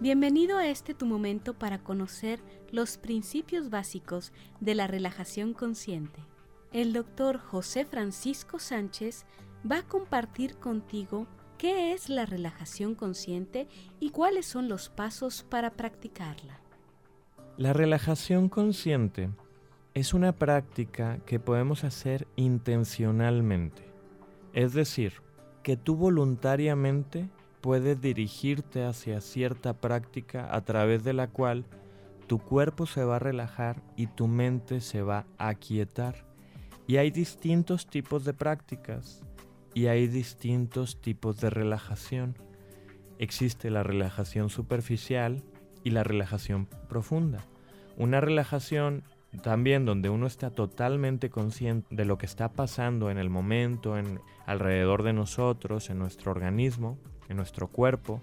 Bienvenido a este tu momento para conocer los principios básicos de la relajación consciente. El doctor José Francisco Sánchez va a compartir contigo qué es la relajación consciente y cuáles son los pasos para practicarla. La relajación consciente es una práctica que podemos hacer intencionalmente. Es decir, que tú voluntariamente puedes dirigirte hacia cierta práctica a través de la cual tu cuerpo se va a relajar y tu mente se va a aquietar. Y hay distintos tipos de prácticas y hay distintos tipos de relajación. Existe la relajación superficial y la relajación profunda. Una relajación también donde uno está totalmente consciente de lo que está pasando en el momento, en alrededor de nosotros, en nuestro organismo, en nuestro cuerpo,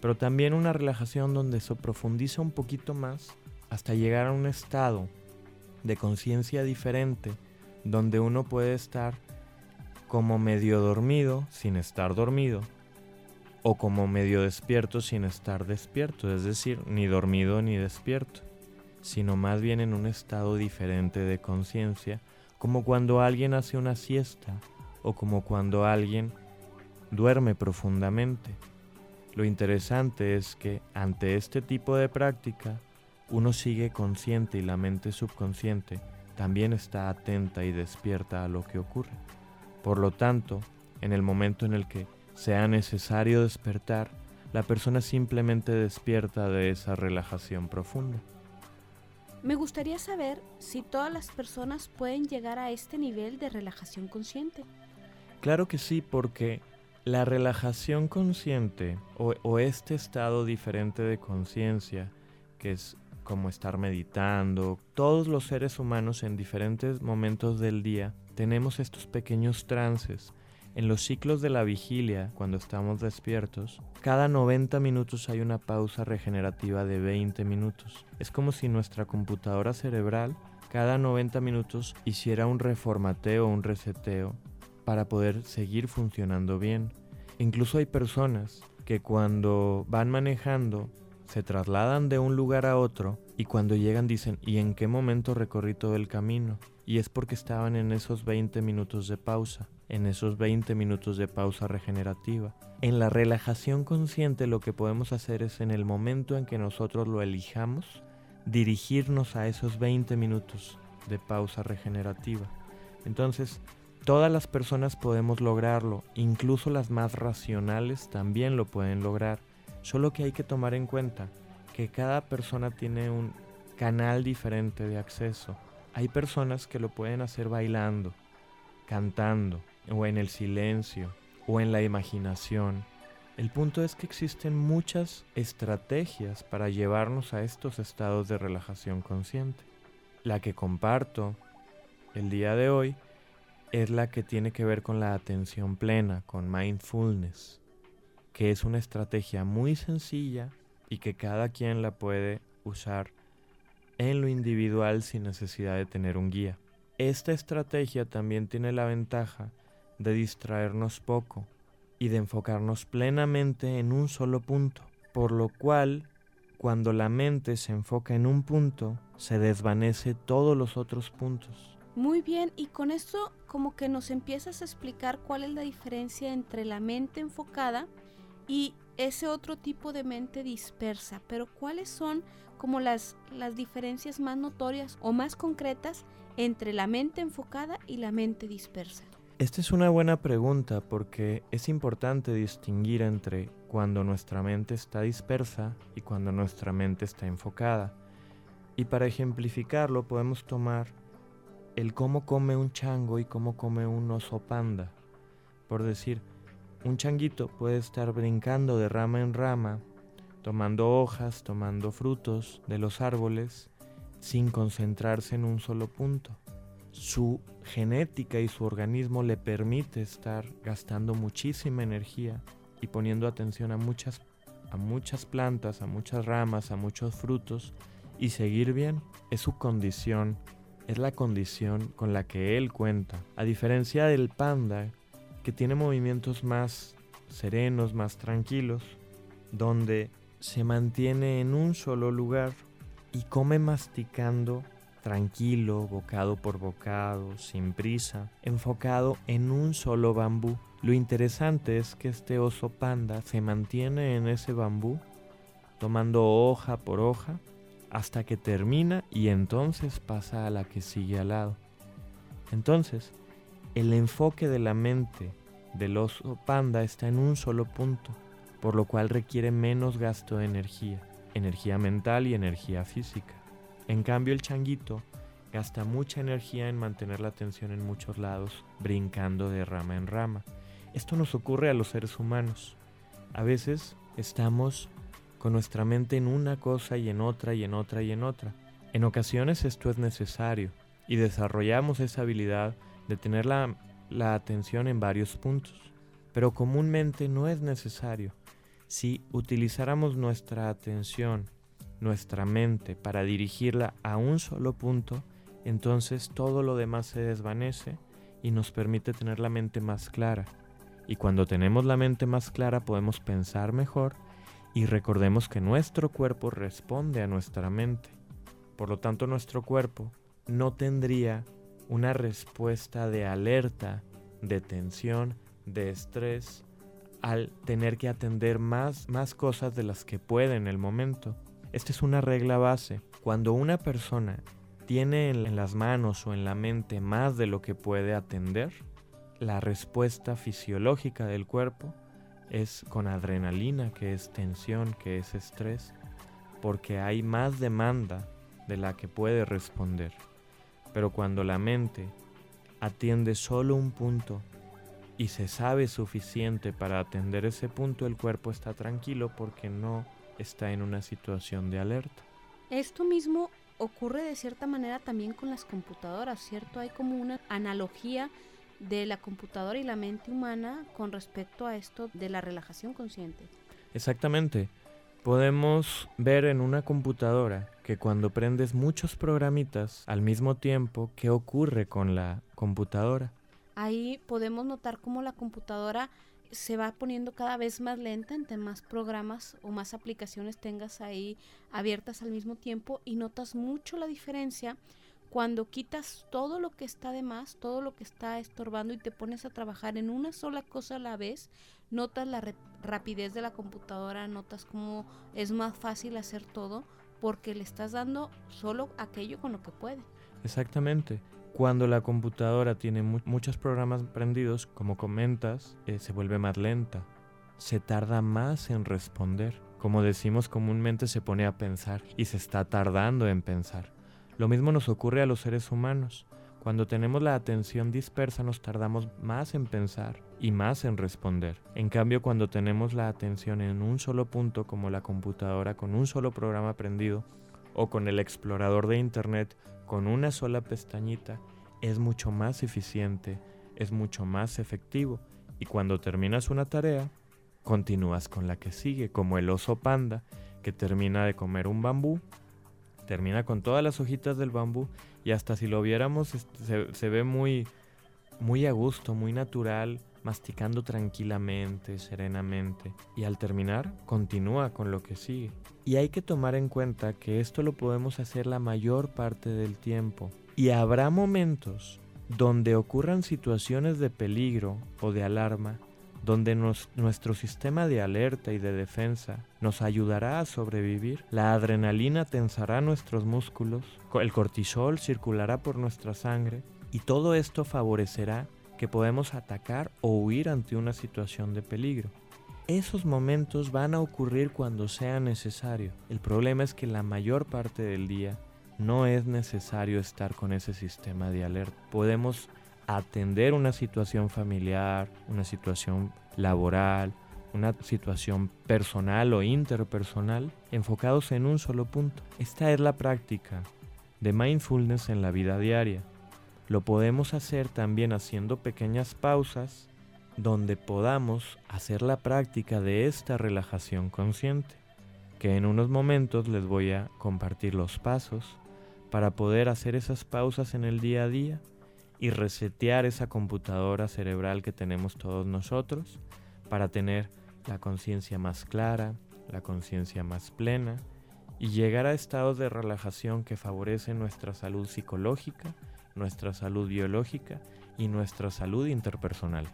pero también una relajación donde se profundiza un poquito más hasta llegar a un estado de conciencia diferente, donde uno puede estar como medio dormido sin estar dormido, o como medio despierto sin estar despierto, es decir, ni dormido ni despierto sino más bien en un estado diferente de conciencia, como cuando alguien hace una siesta o como cuando alguien duerme profundamente. Lo interesante es que ante este tipo de práctica, uno sigue consciente y la mente subconsciente también está atenta y despierta a lo que ocurre. Por lo tanto, en el momento en el que sea necesario despertar, la persona simplemente despierta de esa relajación profunda. Me gustaría saber si todas las personas pueden llegar a este nivel de relajación consciente. Claro que sí, porque la relajación consciente o, este estado diferente de conciencia, que es como estar meditando, todos los seres humanos en diferentes momentos del día tenemos estos pequeños trances en los ciclos de la vigilia, cuando estamos despiertos, cada 90 minutos hay una pausa regenerativa de 20 minutos. Es como si nuestra computadora cerebral cada 90 minutos hiciera un reformateo, un reseteo, para poder seguir funcionando bien. Incluso hay personas que cuando van manejando se trasladan de un lugar a otro y cuando llegan dicen, ¿y en qué momento recorrí todo el camino? Y es porque estaban en esos 20 minutos de pausa en esos 20 minutos de pausa regenerativa. En la relajación consciente lo que podemos hacer es en el momento en que nosotros lo elijamos, dirigirnos a esos 20 minutos de pausa regenerativa. Entonces, todas las personas podemos lograrlo, incluso las más racionales también lo pueden lograr, solo que hay que tomar en cuenta que cada persona tiene un canal diferente de acceso. Hay personas que lo pueden hacer bailando, cantando, o en el silencio o en la imaginación. El punto es que existen muchas estrategias para llevarnos a estos estados de relajación consciente. La que comparto el día de hoy es la que tiene que ver con la atención plena, con mindfulness, que es una estrategia muy sencilla y que cada quien la puede usar en lo individual sin necesidad de tener un guía. Esta estrategia también tiene la ventaja de distraernos poco y de enfocarnos plenamente en un solo punto, por lo cual cuando la mente se enfoca en un punto, se desvanece todos los otros puntos. Muy bien, y con esto como que nos empiezas a explicar cuál es la diferencia entre la mente enfocada y ese otro tipo de mente dispersa, pero cuáles son como las, las diferencias más notorias o más concretas entre la mente enfocada y la mente dispersa. Esta es una buena pregunta porque es importante distinguir entre cuando nuestra mente está dispersa y cuando nuestra mente está enfocada. Y para ejemplificarlo podemos tomar el cómo come un chango y cómo come un oso panda. Por decir, un changuito puede estar brincando de rama en rama, tomando hojas, tomando frutos de los árboles, sin concentrarse en un solo punto su genética y su organismo le permite estar gastando muchísima energía y poniendo atención a muchas, a muchas plantas, a muchas ramas, a muchos frutos y seguir bien. Es su condición, es la condición con la que él cuenta. A diferencia del panda, que tiene movimientos más serenos, más tranquilos, donde se mantiene en un solo lugar y come masticando tranquilo, bocado por bocado, sin prisa, enfocado en un solo bambú. Lo interesante es que este oso panda se mantiene en ese bambú, tomando hoja por hoja, hasta que termina y entonces pasa a la que sigue al lado. Entonces, el enfoque de la mente del oso panda está en un solo punto, por lo cual requiere menos gasto de energía, energía mental y energía física. En cambio, el changuito gasta mucha energía en mantener la atención en muchos lados, brincando de rama en rama. Esto nos ocurre a los seres humanos. A veces estamos con nuestra mente en una cosa y en otra y en otra y en otra. En ocasiones esto es necesario y desarrollamos esa habilidad de tener la, la atención en varios puntos, pero comúnmente no es necesario. Si utilizáramos nuestra atención nuestra mente para dirigirla a un solo punto, entonces todo lo demás se desvanece y nos permite tener la mente más clara. Y cuando tenemos la mente más clara podemos pensar mejor y recordemos que nuestro cuerpo responde a nuestra mente. Por lo tanto, nuestro cuerpo no tendría una respuesta de alerta, de tensión, de estrés, al tener que atender más, más cosas de las que puede en el momento. Esta es una regla base. Cuando una persona tiene en las manos o en la mente más de lo que puede atender, la respuesta fisiológica del cuerpo es con adrenalina, que es tensión, que es estrés, porque hay más demanda de la que puede responder. Pero cuando la mente atiende solo un punto y se sabe suficiente para atender ese punto, el cuerpo está tranquilo porque no está en una situación de alerta. Esto mismo ocurre de cierta manera también con las computadoras, ¿cierto? Hay como una analogía de la computadora y la mente humana con respecto a esto de la relajación consciente. Exactamente. Podemos ver en una computadora que cuando prendes muchos programitas al mismo tiempo, ¿qué ocurre con la computadora? Ahí podemos notar cómo la computadora se va poniendo cada vez más lenta entre más programas o más aplicaciones tengas ahí abiertas al mismo tiempo y notas mucho la diferencia cuando quitas todo lo que está de más, todo lo que está estorbando y te pones a trabajar en una sola cosa a la vez, notas la rapidez de la computadora, notas cómo es más fácil hacer todo porque le estás dando solo aquello con lo que puede. Exactamente. Cuando la computadora tiene muchos programas prendidos, como comentas, eh, se vuelve más lenta. Se tarda más en responder. Como decimos comúnmente, se pone a pensar y se está tardando en pensar. Lo mismo nos ocurre a los seres humanos. Cuando tenemos la atención dispersa nos tardamos más en pensar y más en responder. En cambio, cuando tenemos la atención en un solo punto, como la computadora con un solo programa prendido, o con el explorador de Internet con una sola pestañita es mucho más eficiente, es mucho más efectivo y cuando terminas una tarea, continúas con la que sigue, como el oso panda que termina de comer un bambú, termina con todas las hojitas del bambú y hasta si lo viéramos se, ve muy, muy a gusto, muy natural, masticando tranquilamente, serenamente, y al terminar continúa con lo que sigue. Y hay que tomar en cuenta que esto lo podemos hacer la mayor parte del tiempo. Y habrá momentos donde ocurran situaciones de peligro o de alarma, donde nuestro sistema de alerta y de defensa nos ayudará a sobrevivir. La adrenalina tensará nuestros músculos, el cortisol circulará por nuestra sangre y todo esto favorecerá que podemos atacar o huir ante una situación de peligro. Esos momentos van a ocurrir cuando sea necesario. El problema es que la mayor parte del día no es necesario estar con ese sistema de alerta. Podemos atender una situación familiar, una situación laboral, una situación personal o interpersonal enfocados en un solo punto. Esta es la práctica de mindfulness en la vida diaria. Lo podemos hacer también haciendo pequeñas pausas donde podamos hacer la práctica de esta relajación consciente, que en unos momentos les voy a compartir los pasos para poder hacer esas pausas en el día a día y resetear esa computadora cerebral que tenemos todos nosotros para tener la conciencia más clara, la conciencia más plena y llegar a estados de relajación que favorecen nuestra salud psicológica, nuestra salud biológica y nuestra salud interpersonal.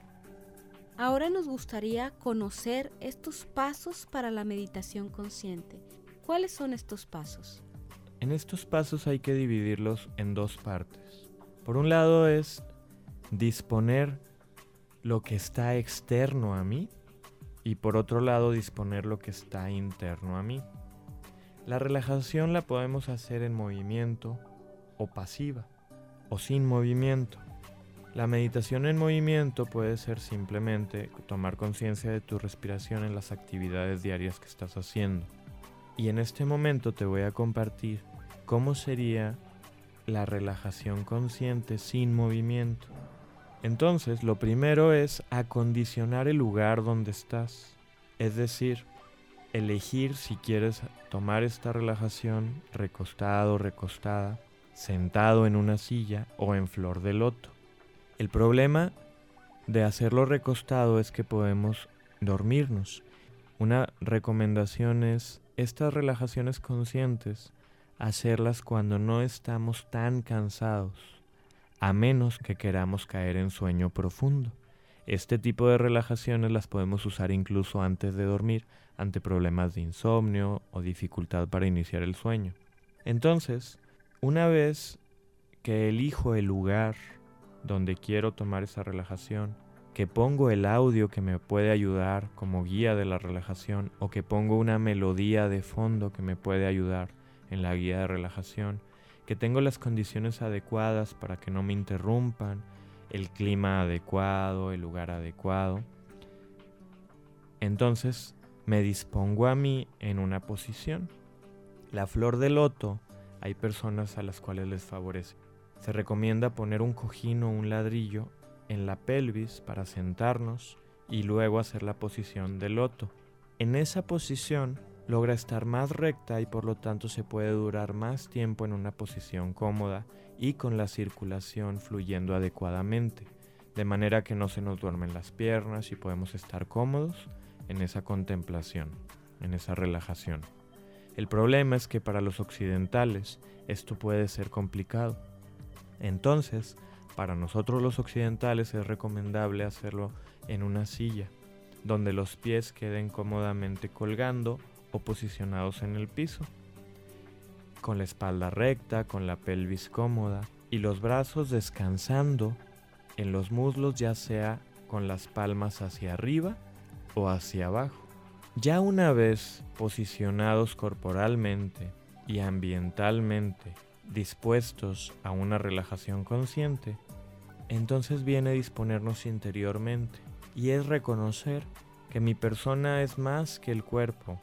Ahora nos gustaría conocer estos pasos para la meditación consciente. ¿Cuáles son estos pasos? En estos pasos hay que dividirlos en dos partes. Por un lado es disponer lo que está externo a mí y por otro lado disponer lo que está interno a mí. La relajación la podemos hacer en movimiento o pasiva o sin movimiento. La meditación en movimiento puede ser simplemente tomar conciencia de tu respiración en las actividades diarias que estás haciendo. Y en este momento te voy a compartir cómo sería la relajación consciente sin movimiento. Entonces, lo primero es acondicionar el lugar donde estás. Es decir, elegir si quieres tomar esta relajación recostado, recostada, sentado en una silla o en flor de loto. El problema de hacerlo recostado es que podemos dormirnos. Una recomendación es estas relajaciones conscientes hacerlas cuando no estamos tan cansados a menos que queramos caer en sueño profundo. Este tipo de relajaciones las podemos usar incluso antes de dormir ante problemas de insomnio o dificultad para iniciar el sueño. Entonces, una vez que elijo el lugar donde quiero tomar esa relajación, que pongo el audio que me puede ayudar como guía de la relajación o que pongo una melodía de fondo que me puede ayudar en la guía de relajación, que tengo las condiciones adecuadas para que no me interrumpan, el clima adecuado, el lugar adecuado. Entonces me dispongo a mí en una posición. La flor de loto hay personas a las cuales les favorece. Se recomienda poner un cojín o un ladrillo en la pelvis para sentarnos y luego hacer la posición del loto. En esa posición logra estar más recta y por lo tanto se puede durar más tiempo en una posición cómoda y con la circulación fluyendo adecuadamente, de manera que no se nos duermen las piernas y podemos estar cómodos en esa contemplación, en esa relajación. El problema es que para los occidentales esto puede ser complicado. Entonces, para nosotros los occidentales es recomendable hacerlo en una silla, donde los pies queden cómodamente colgando o posicionados en el piso, con la espalda recta, con la pelvis cómoda y los brazos descansando en los muslos ya sea con las palmas hacia arriba o hacia abajo. Ya una vez posicionados corporalmente y ambientalmente dispuestos a una relajación consciente, entonces viene disponernos interiormente y es reconocer que mi persona es más que el cuerpo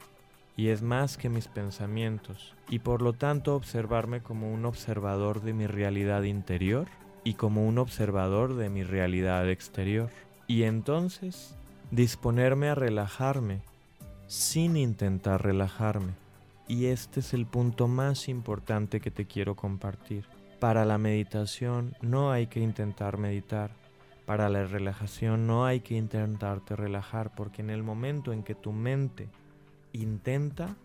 y es más que mis pensamientos, y por lo tanto observarme como un observador de mi realidad interior y como un observador de mi realidad exterior. Y entonces disponerme a relajarme sin intentar relajarme. Y este es el punto más importante que te quiero compartir. Para la meditación no hay que intentar meditar. Para la relajación no hay que intentarte relajar porque en el momento en que tu mente intenta,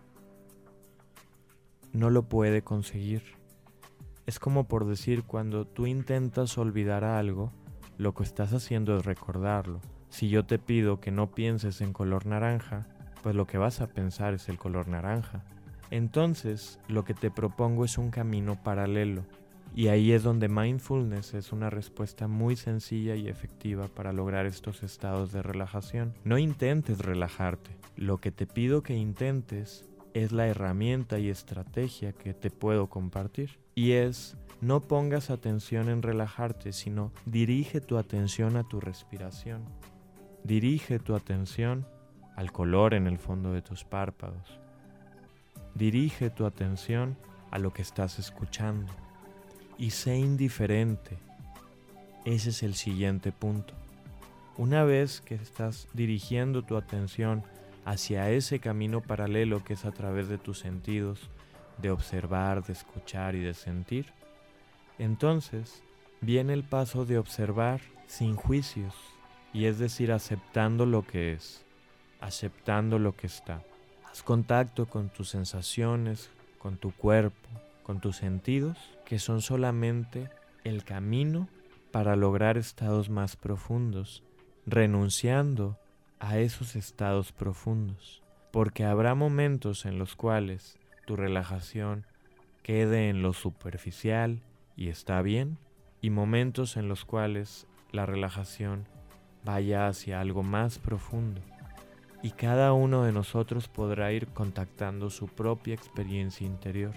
no lo puede conseguir. Es como por decir, cuando tú intentas olvidar algo, lo que estás haciendo es recordarlo. Si yo te pido que no pienses en color naranja, pues lo que vas a pensar es el color naranja. Entonces, lo que te propongo es un camino paralelo. Y ahí es donde mindfulness es una respuesta muy sencilla y efectiva para lograr estos estados de relajación. No intentes relajarte, lo que te pido que intentes es la herramienta y estrategia que te puedo compartir. Y es, no pongas atención en relajarte, sino dirige tu atención a tu respiración. Dirige tu atención al color en el fondo de tus párpados. Dirige tu atención a lo que estás escuchando. Y sé indiferente. Ese es el siguiente punto. Una vez que estás dirigiendo tu atención hacia ese camino paralelo que es a través de tus sentidos, de observar, de escuchar y de sentir, entonces viene el paso de observar sin juicios, y es decir, aceptando lo que es, aceptando lo que está. Haz contacto con tus sensaciones, con tu cuerpo, con tus sentidos, que son solamente el camino para lograr estados más profundos, renunciando a esos estados profundos, porque habrá momentos en los cuales tu relajación quede en lo superficial y está bien, y momentos en los cuales la relajación vaya hacia algo más profundo. Y cada uno de nosotros podrá ir contactando su propia experiencia interior.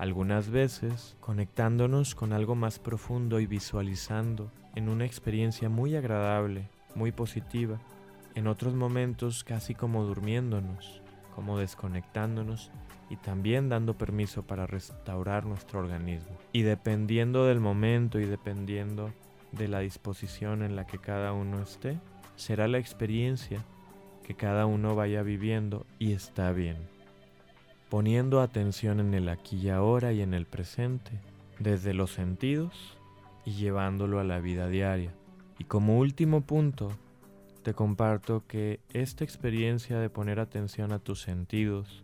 Algunas veces conectándonos con algo más profundo y visualizando en una experiencia muy agradable, muy positiva. En otros momentos casi como durmiéndonos, como desconectándonos y también dando permiso para restaurar nuestro organismo. Y dependiendo del momento y dependiendo de la disposición en la que cada uno esté, será la experiencia que cada uno vaya viviendo y está bien. Poniendo atención en el aquí y ahora y en el presente, desde los sentidos y llevándolo a la vida diaria. Y como último punto, te comparto que esta experiencia de poner atención a tus sentidos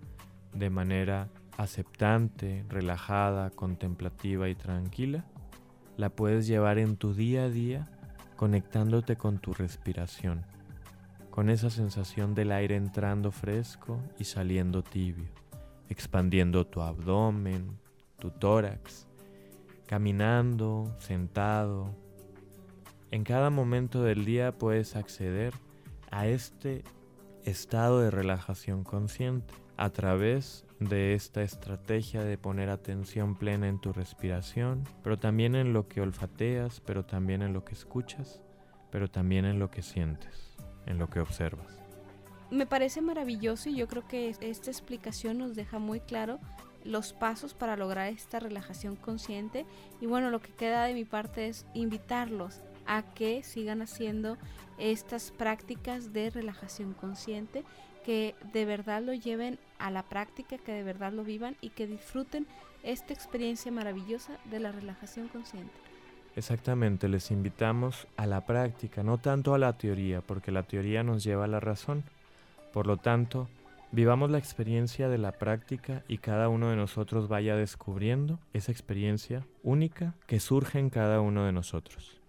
de manera aceptante, relajada, contemplativa y tranquila, la puedes llevar en tu día a día conectándote con tu respiración, con esa sensación del aire entrando fresco y saliendo tibio, expandiendo tu abdomen, tu tórax, caminando, sentado. En cada momento del día puedes acceder a este estado de relajación consciente a través de esta estrategia de poner atención plena en tu respiración, pero también en lo que olfateas, pero también en lo que escuchas, pero también en lo que sientes, en lo que observas. Me parece maravilloso y yo creo que esta explicación nos deja muy claro los pasos para lograr esta relajación consciente y bueno, lo que queda de mi parte es invitarlos a que sigan haciendo estas prácticas de relajación consciente que de verdad lo lleven a la práctica, que de verdad lo vivan y que disfruten esta experiencia maravillosa de la relajación consciente. Exactamente, les invitamos a la práctica, no tanto a la teoría, porque la teoría nos lleva a la razón. Por lo tanto, vivamos la experiencia de la práctica y cada uno de nosotros vaya descubriendo esa experiencia única que surge en cada uno de nosotros.